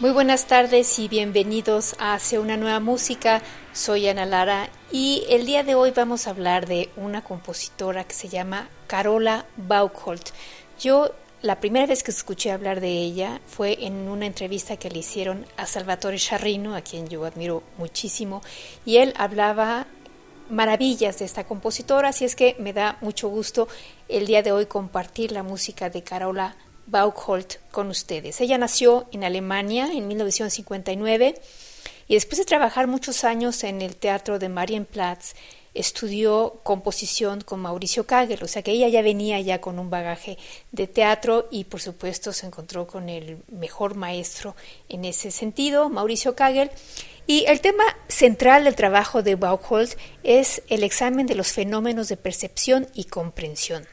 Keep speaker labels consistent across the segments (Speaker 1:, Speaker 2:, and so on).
Speaker 1: Muy buenas tardes y bienvenidos a Hacia una nueva música. Soy Ana Lara y el día de hoy vamos a hablar de una compositora que se llama Carola Baukholt. Yo la primera vez que escuché hablar de ella fue en una entrevista que le hicieron a Salvatore Charrino, a quien yo admiro muchísimo, y él hablaba maravillas de esta compositora, así es que me da mucho gusto el día de hoy compartir la música de Carola Baukholt con ustedes. Ella nació en Alemania en 1959 y después de trabajar muchos años en el teatro de Marienplatz, estudió composición con Mauricio Kagel, o sea que ella ya venía ya con un bagaje de teatro y por supuesto se encontró con el mejor maestro en ese sentido, Mauricio Kagel. Y el tema central del trabajo de Baukholt es el examen de los fenómenos de percepción y comprensión.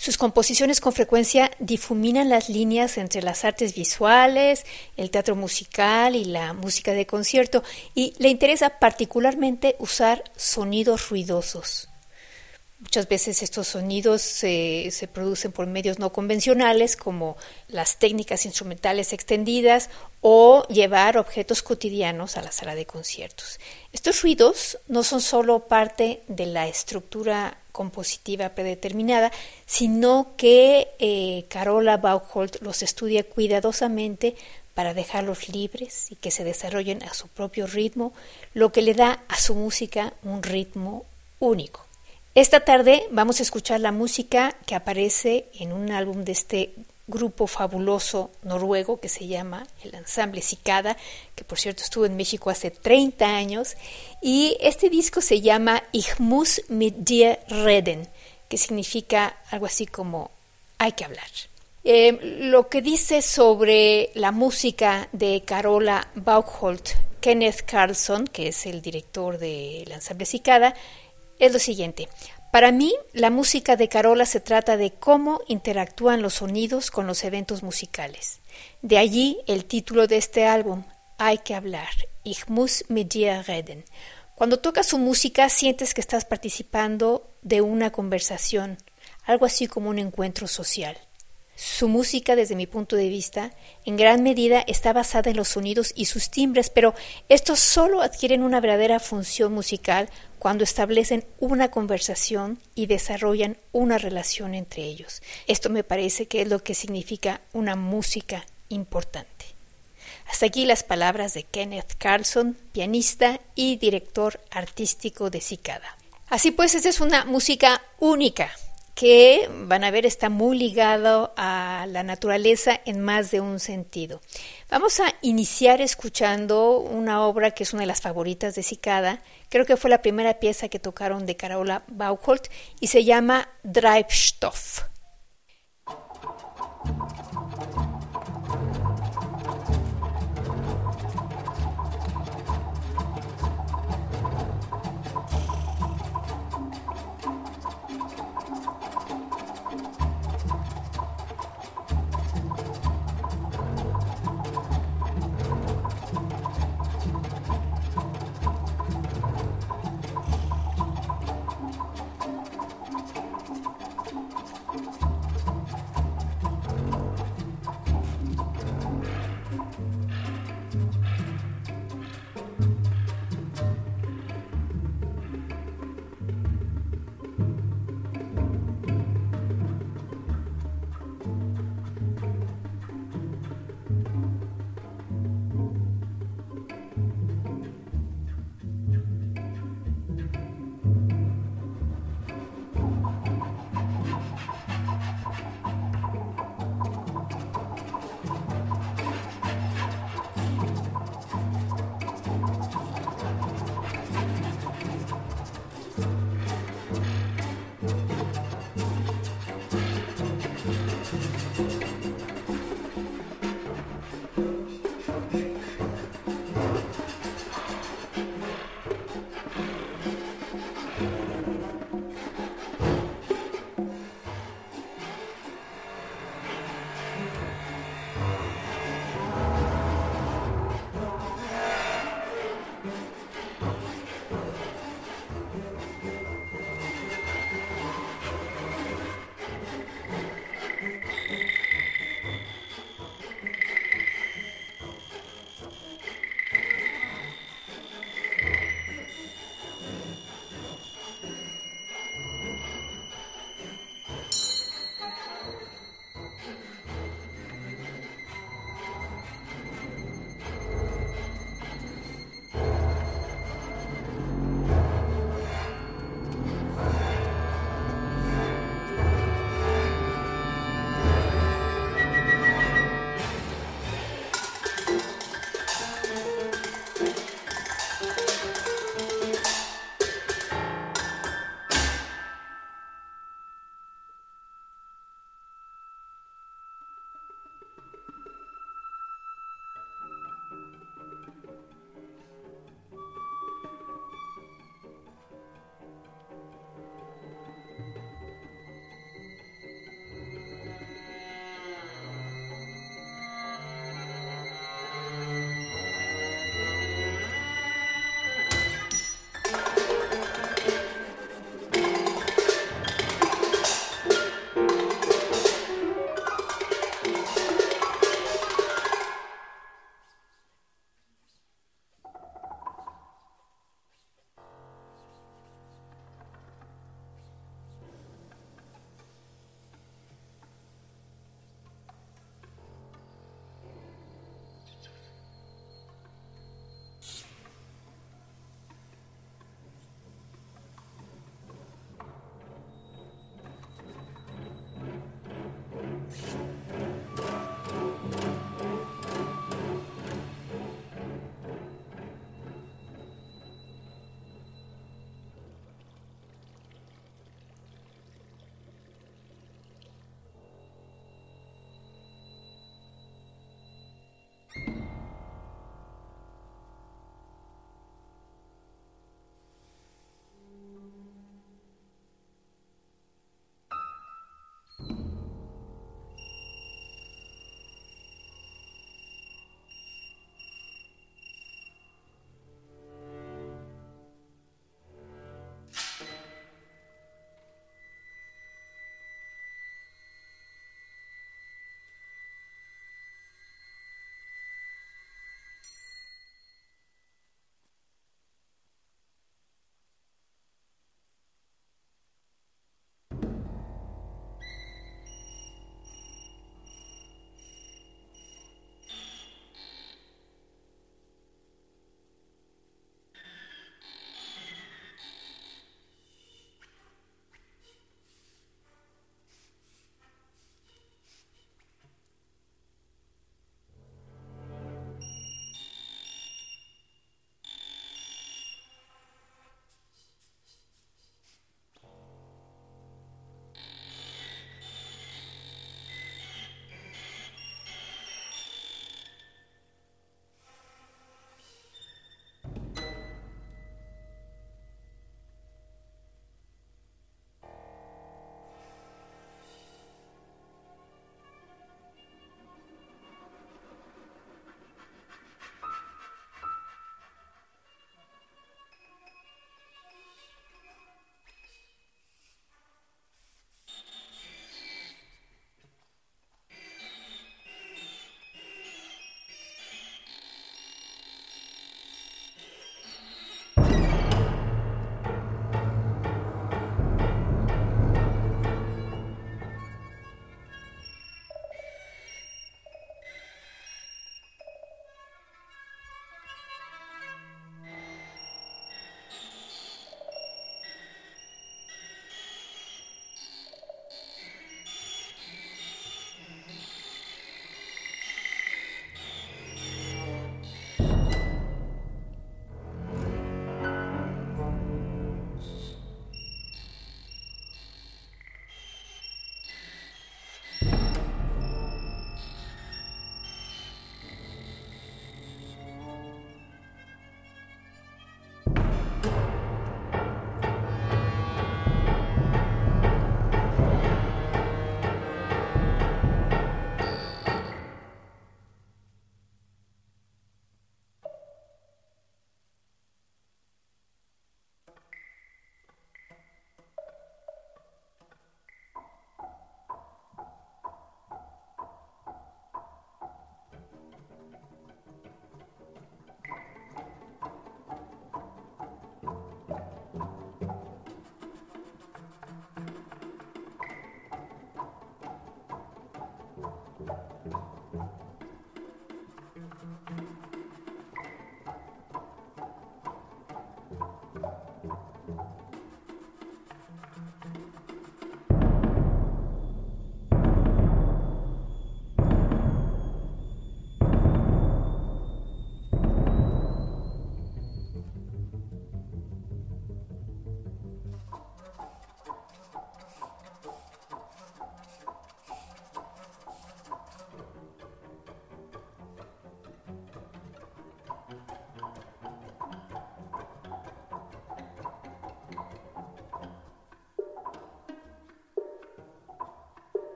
Speaker 1: Sus composiciones con frecuencia difuminan las líneas entre las artes visuales, el teatro musical y la música de concierto, y le interesa particularmente usar sonidos ruidosos. Muchas veces estos sonidos se, producen por medios no convencionales como las técnicas instrumentales extendidas o llevar objetos cotidianos a la sala de conciertos. Estos ruidos no son solo parte de la estructura compositiva predeterminada, sino que eh, Carola Baukholt los estudia cuidadosamente para dejarlos libres y que se desarrollen a su propio ritmo, lo que le da a su música un ritmo único. Esta tarde vamos a escuchar la música que aparece en un álbum de este grupo fabuloso noruego que se llama el Ensamble Cicada, que por cierto estuvo en México hace 30 años, y este disco se llama Ich muss mit dir reden, que significa algo así como hay que hablar. Eh, lo que dice sobre la música de Carola Baukholt, Kenneth Carlson, que es el director del Ensamble Cicada, es lo siguiente. Para mí, la música de Carola se trata de cómo interactúan los sonidos con los eventos musicales. De allí el título de este álbum, Hay que hablar, Ich muss mit dir reden. Cuando tocas su música sientes que estás participando de una conversación, algo así como un encuentro social. Su música, desde mi punto de vista, en gran medida está basada en los sonidos y sus timbres, pero estos solo adquieren una verdadera función musical cuando establecen una conversación y desarrollan una relación entre ellos. Esto me parece que es lo que significa una música importante. Hasta aquí las palabras de Kenneth Carlson, pianista y director artístico de Cicada. Así pues, esta es una música única que van a ver está muy ligado a la naturaleza en más de un sentido. Vamos a iniciar escuchando una obra que es una de las favoritas de Cicada, creo que fue la primera pieza que tocaron de Carola Baukholt y se llama Treibstoff.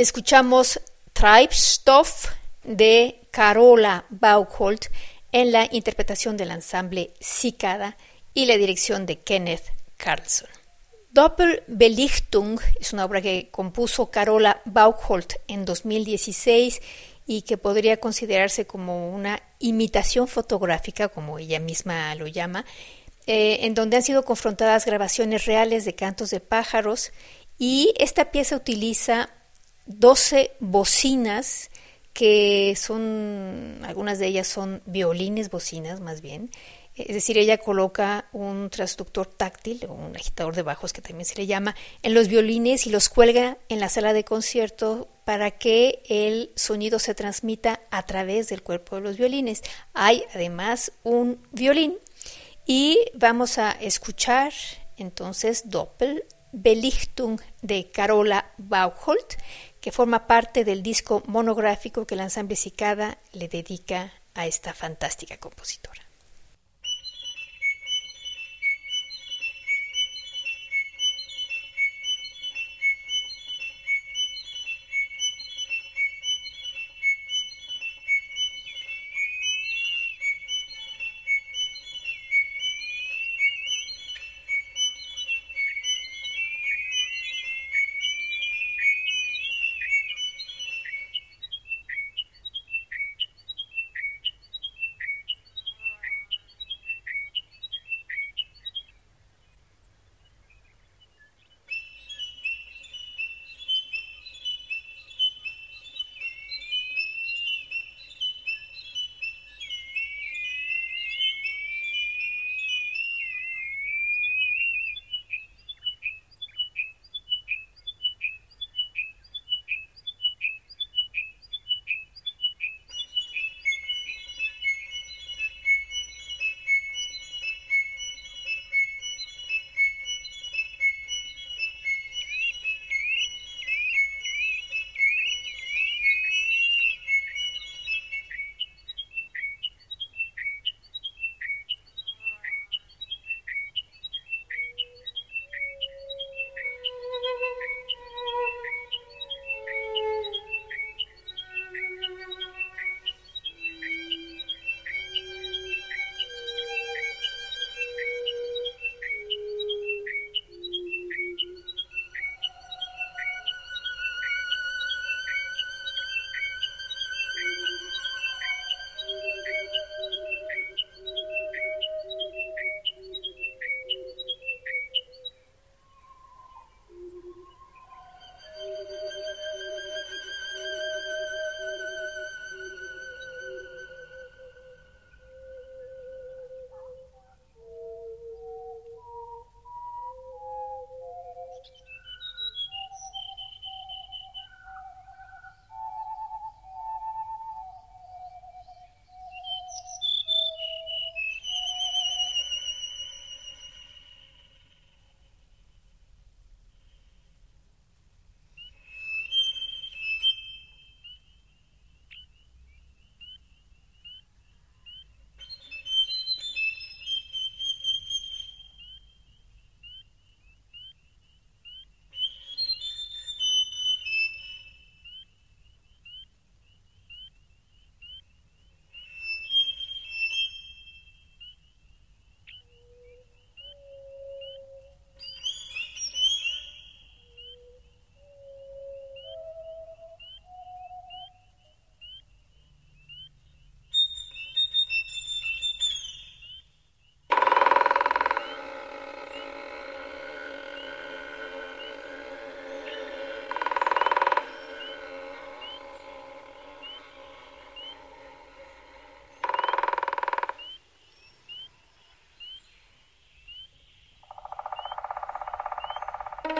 Speaker 1: Escuchamos Treibstoff de Carola Baukholt en la interpretación del ensamble Cicada y la dirección de Kenneth Carlson. Doppelbelichtung es una obra que compuso Carola Baukholt en 2016 y que podría considerarse como una imitación fotográfica, como ella misma lo llama, eh, en donde han sido confrontadas grabaciones reales de cantos de pájaros y esta pieza utiliza 12 bocinas que son, algunas de ellas son violines, bocinas más bien, es decir, ella coloca un transductor táctil un agitador de bajos que también se le llama en los violines y los cuelga en la sala de concierto para que el sonido se transmita a través del cuerpo de los violines. Hay además un violín y vamos a escuchar entonces Doppel Belichtung de Carola Baucholt que forma parte del disco monográfico que el ensamble Cicada le dedica a esta fantástica compositora.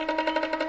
Speaker 1: thank you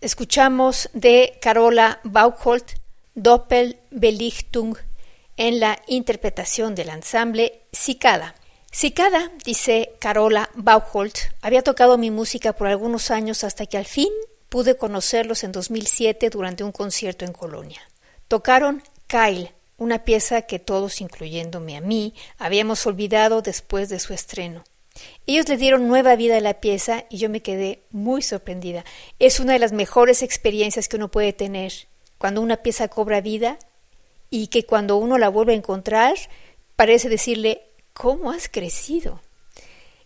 Speaker 1: Escuchamos de Carola Bauchholt Doppelbelichtung en la interpretación del ensamble Cicada. Cicada, dice Carola Bauchholt, había tocado mi música por algunos años hasta que al fin pude conocerlos en 2007 durante un concierto en Colonia. Tocaron Kyle, una pieza que todos, incluyéndome a mí, habíamos olvidado después de su estreno. Ellos le dieron nueva vida a la pieza y yo me quedé muy sorprendida. Es una de las mejores experiencias que uno puede tener cuando una pieza cobra vida y que cuando uno la vuelve a encontrar parece decirle ¿Cómo has crecido?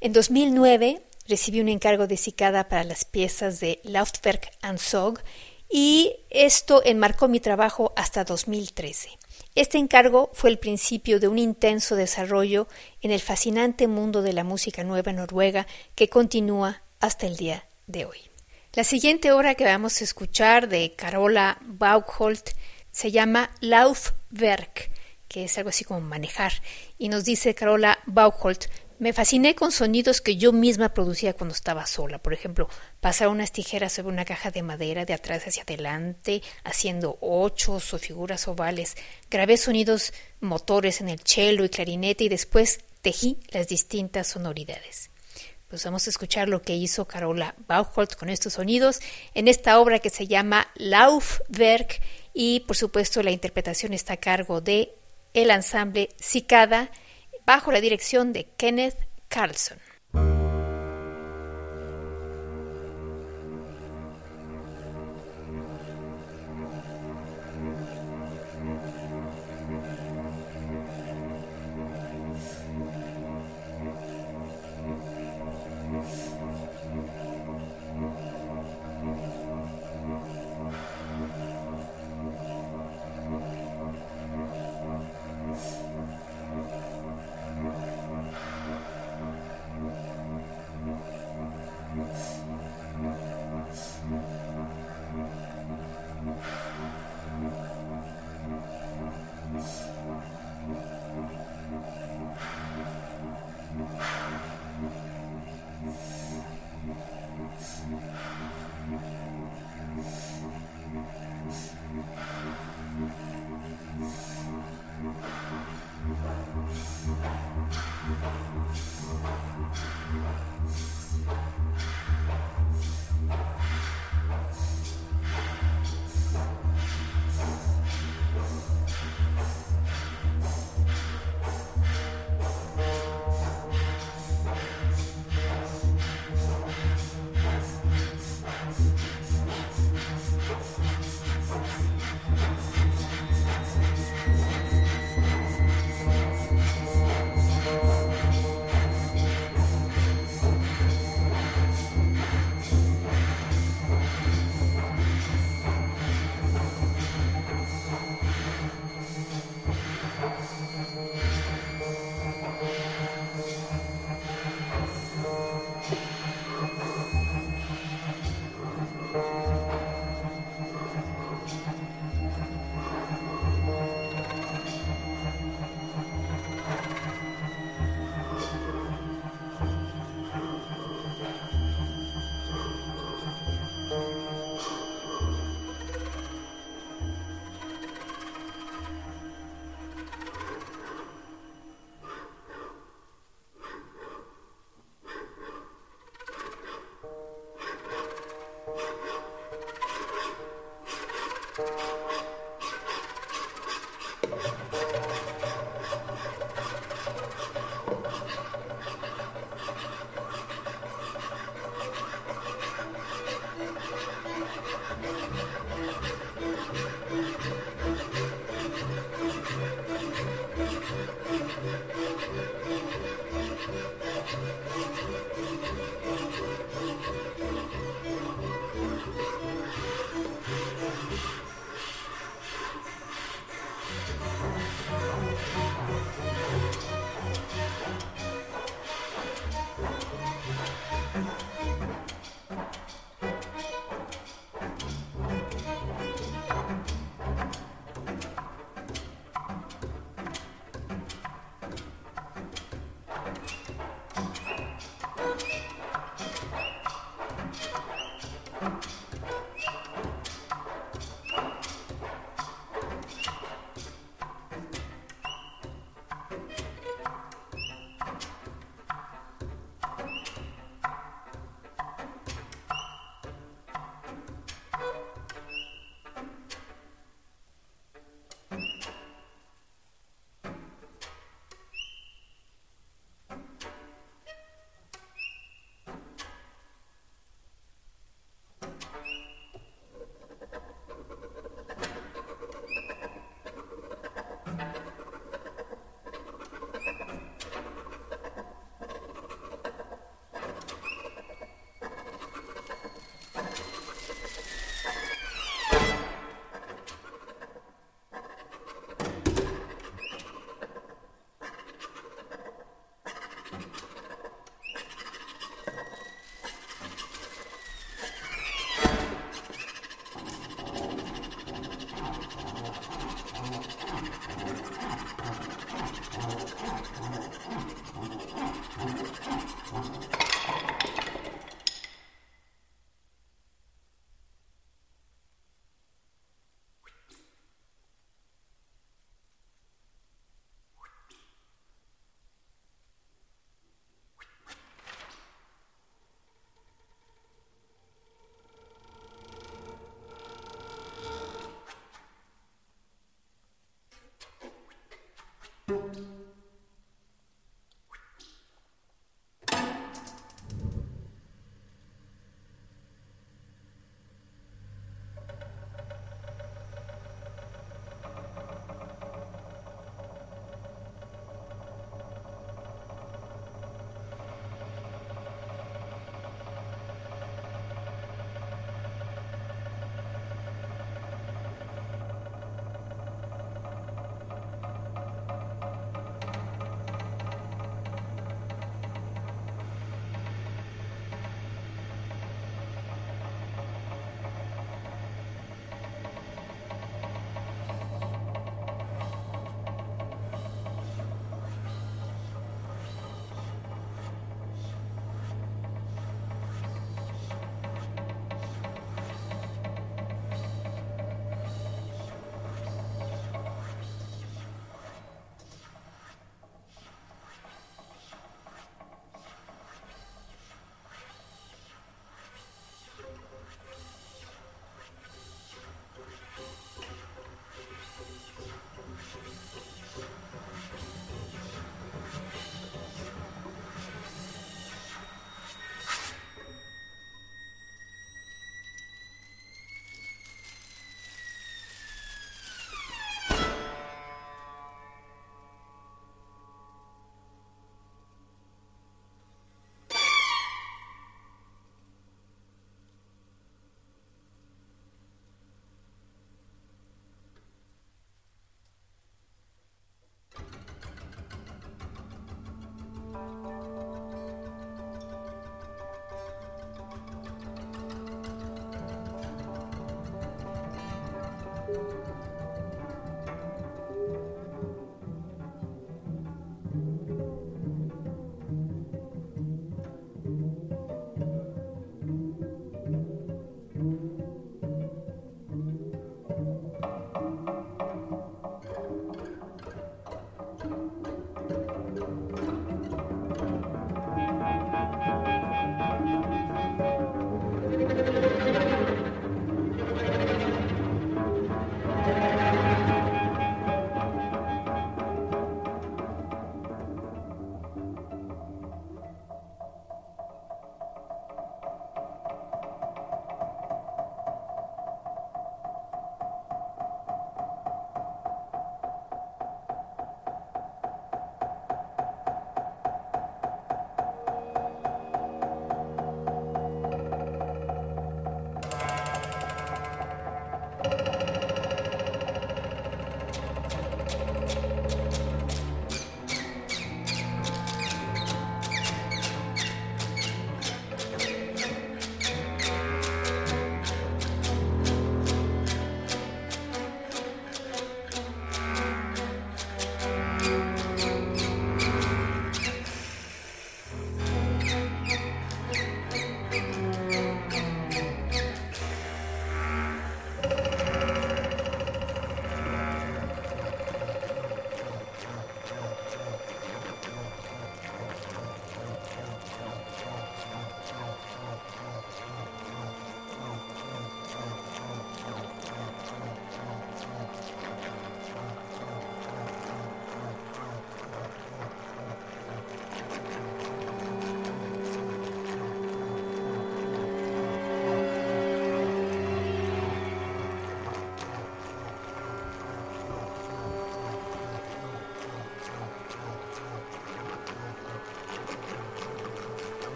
Speaker 1: En 2009 recibí un encargo de Cicada para las piezas de Laufwerk and Sog y esto enmarcó mi trabajo hasta 2013. Este encargo fue el principio de un intenso desarrollo en el fascinante mundo de la música nueva noruega que continúa hasta el día de hoy. La siguiente obra que vamos a escuchar de Carola Baukholt se llama Laufwerk, que es algo así como manejar, y nos dice Carola Baukholt me fasciné con sonidos que yo misma producía cuando estaba sola. Por ejemplo, pasar unas tijeras sobre una caja de madera de atrás hacia adelante, haciendo ochos o figuras ovales. Grabé sonidos motores en el cello y clarinete y después tejí las distintas sonoridades. Pues vamos a escuchar lo que hizo Carola Bauchholz con estos sonidos en esta obra que se llama Laufwerk y por supuesto la interpretación está a cargo de el ensamble Cicada bajo la dirección de Kenneth Carlson.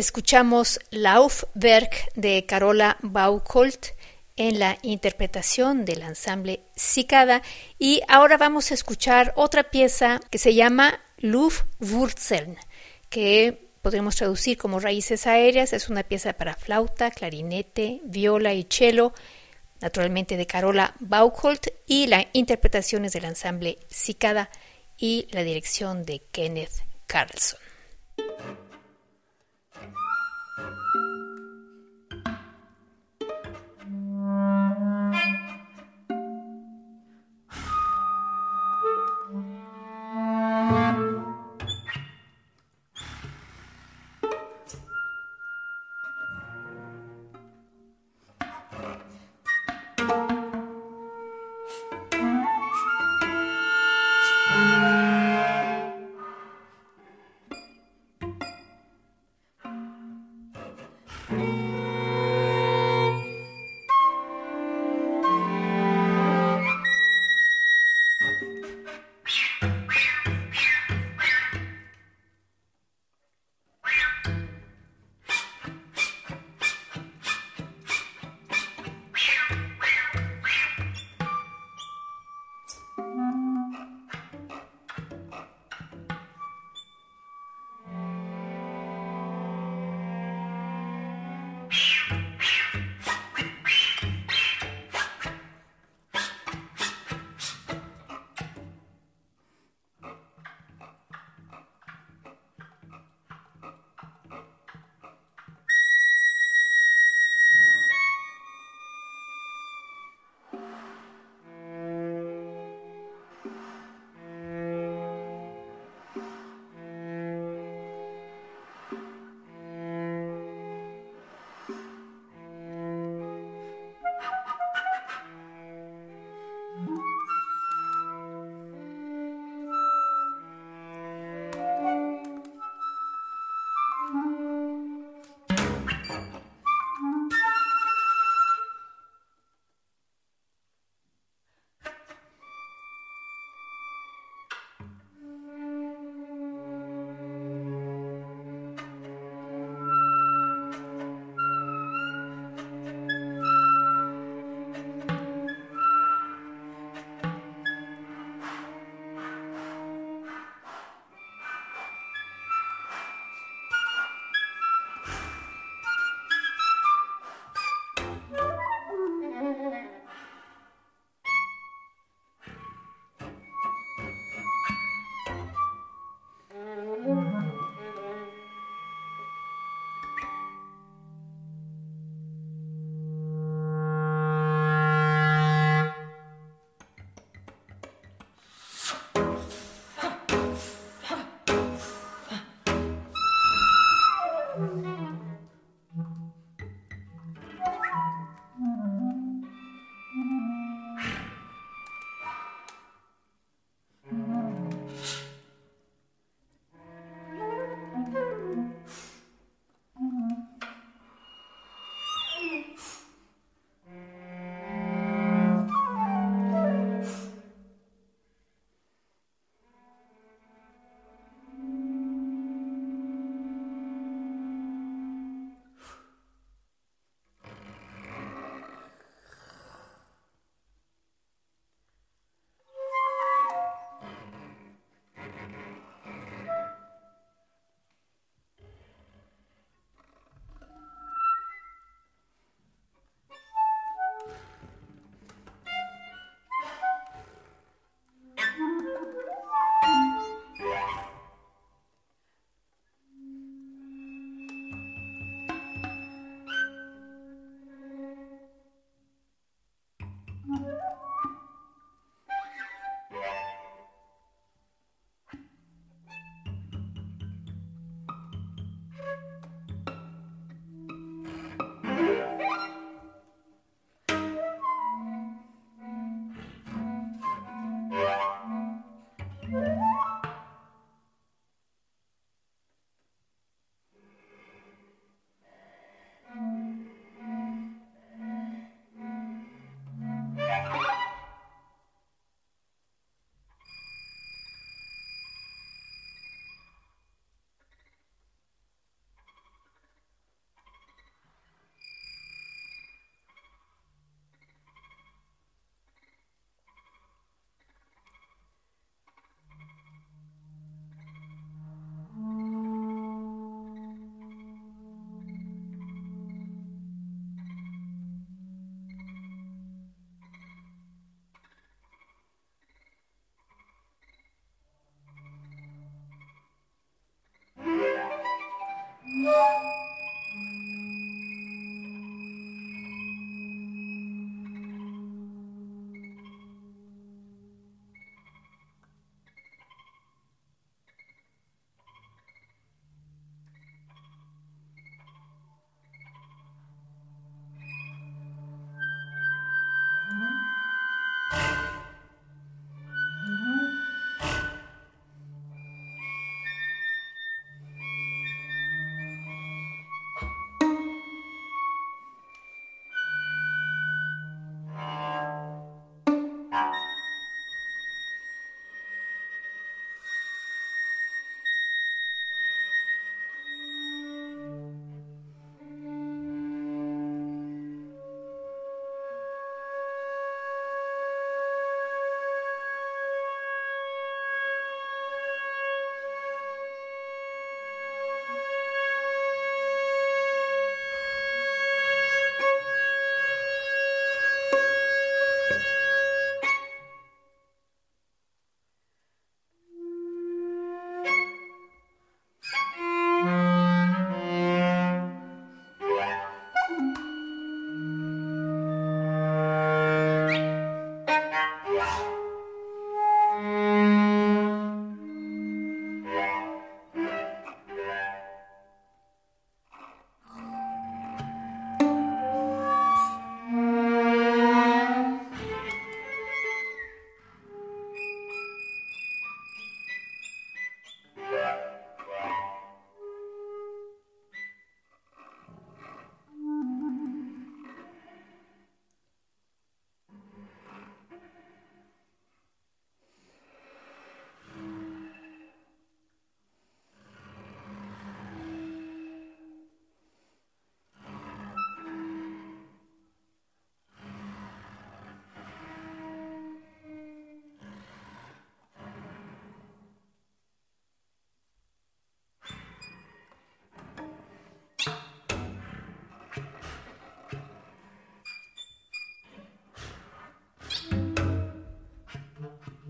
Speaker 1: Escuchamos Laufwerk de Carola Baucolt en la interpretación del ensamble Cicada y ahora vamos a escuchar otra pieza que se llama Luftwurzeln, que podemos traducir como raíces aéreas. Es una pieza para flauta, clarinete, viola y cello, naturalmente de Carola Baucolt y la interpretación es del ensamble Cicada y la dirección de Kenneth Carlson.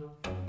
Speaker 1: No.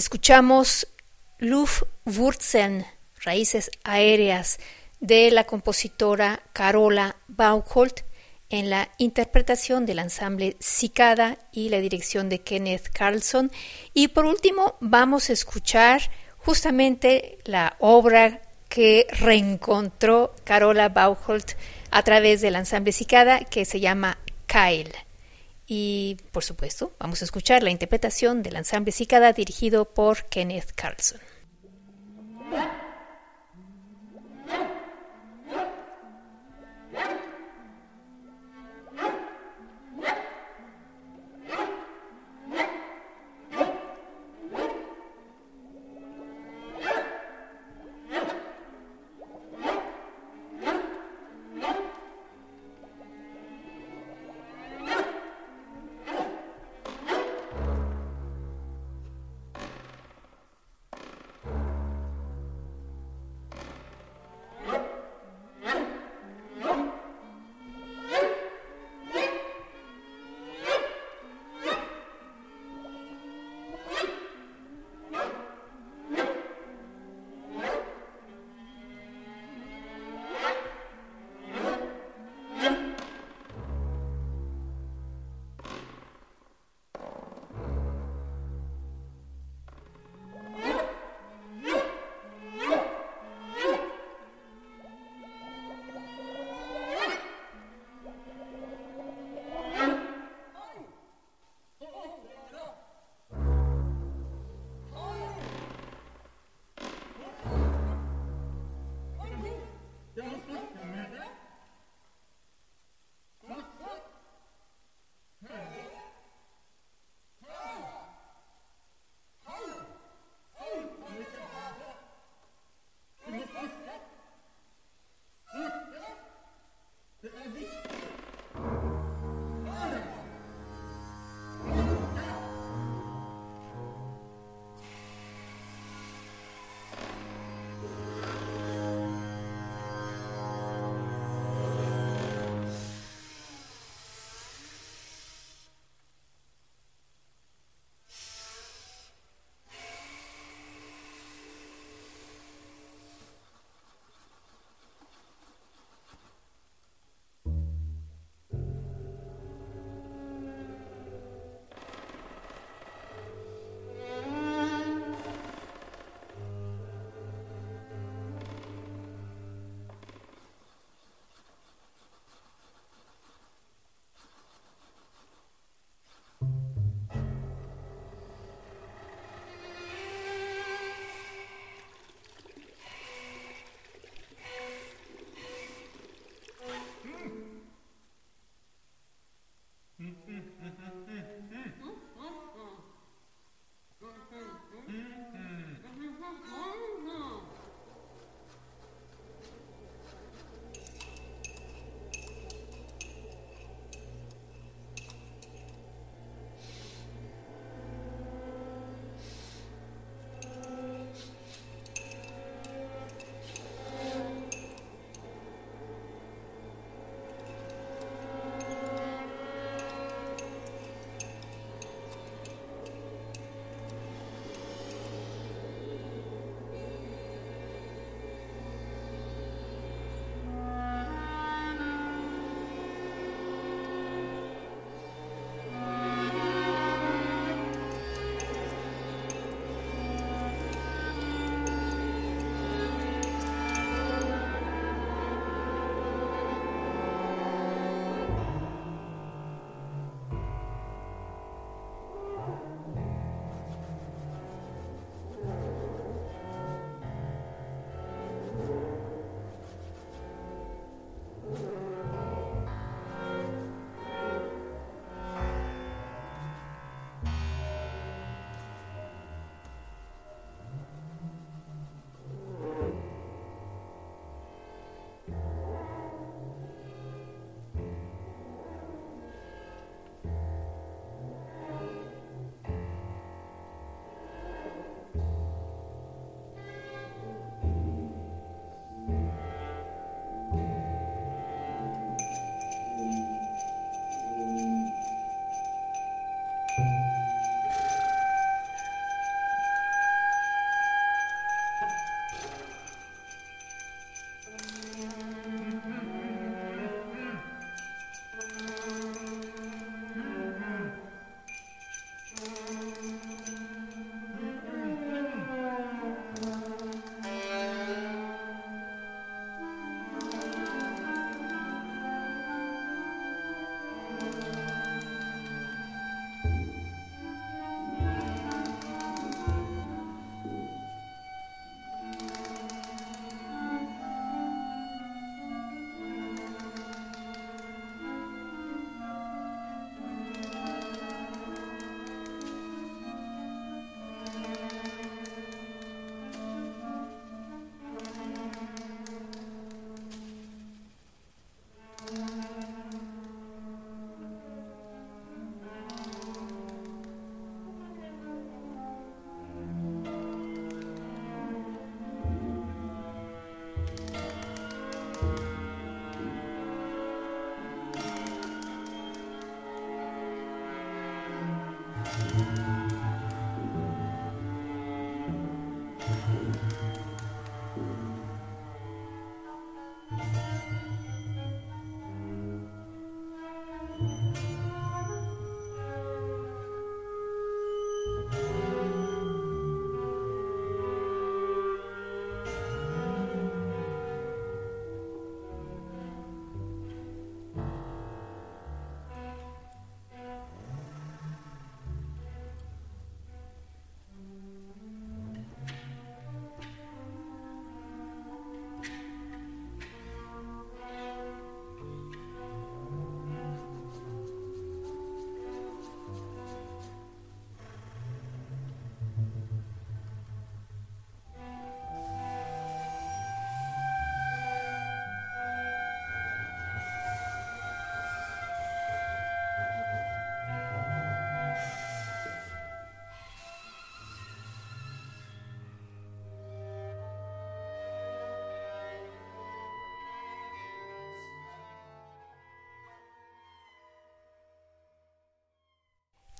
Speaker 1: Escuchamos Luftwurzeln, raíces aéreas, de la compositora Carola Baucholt en la interpretación del ensamble Cicada y la dirección de Kenneth Carlson. Y por último, vamos a escuchar justamente la obra que reencontró Carola Baucholt a través del ensamble Cicada que se llama Kyle. Y por supuesto, vamos a escuchar la interpretación del ensamble Cicada dirigido por Kenneth Carlson.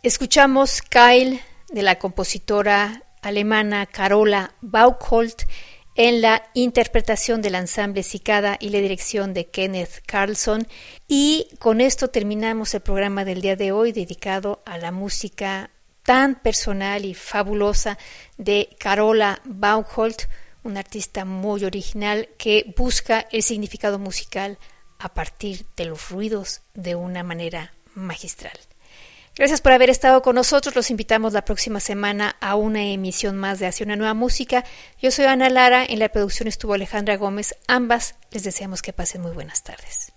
Speaker 1: Escuchamos Kyle de la compositora alemana Carola Baukholt en la interpretación del ensamble Cicada y la dirección de Kenneth Carlson. Y con esto terminamos el programa del día de hoy dedicado a la música tan personal y fabulosa de Carola Baukholt, una artista muy original que busca el significado musical a partir de los ruidos de una manera magistral. Gracias por haber estado con nosotros. Los invitamos la próxima semana a una emisión más de Hacia una nueva música. Yo soy Ana Lara, en la producción estuvo Alejandra Gómez. Ambas les deseamos que pasen muy buenas tardes.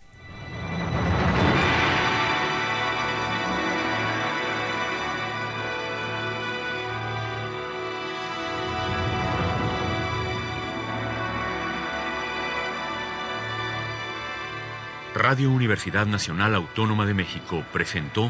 Speaker 2: Radio Universidad Nacional Autónoma de México presentó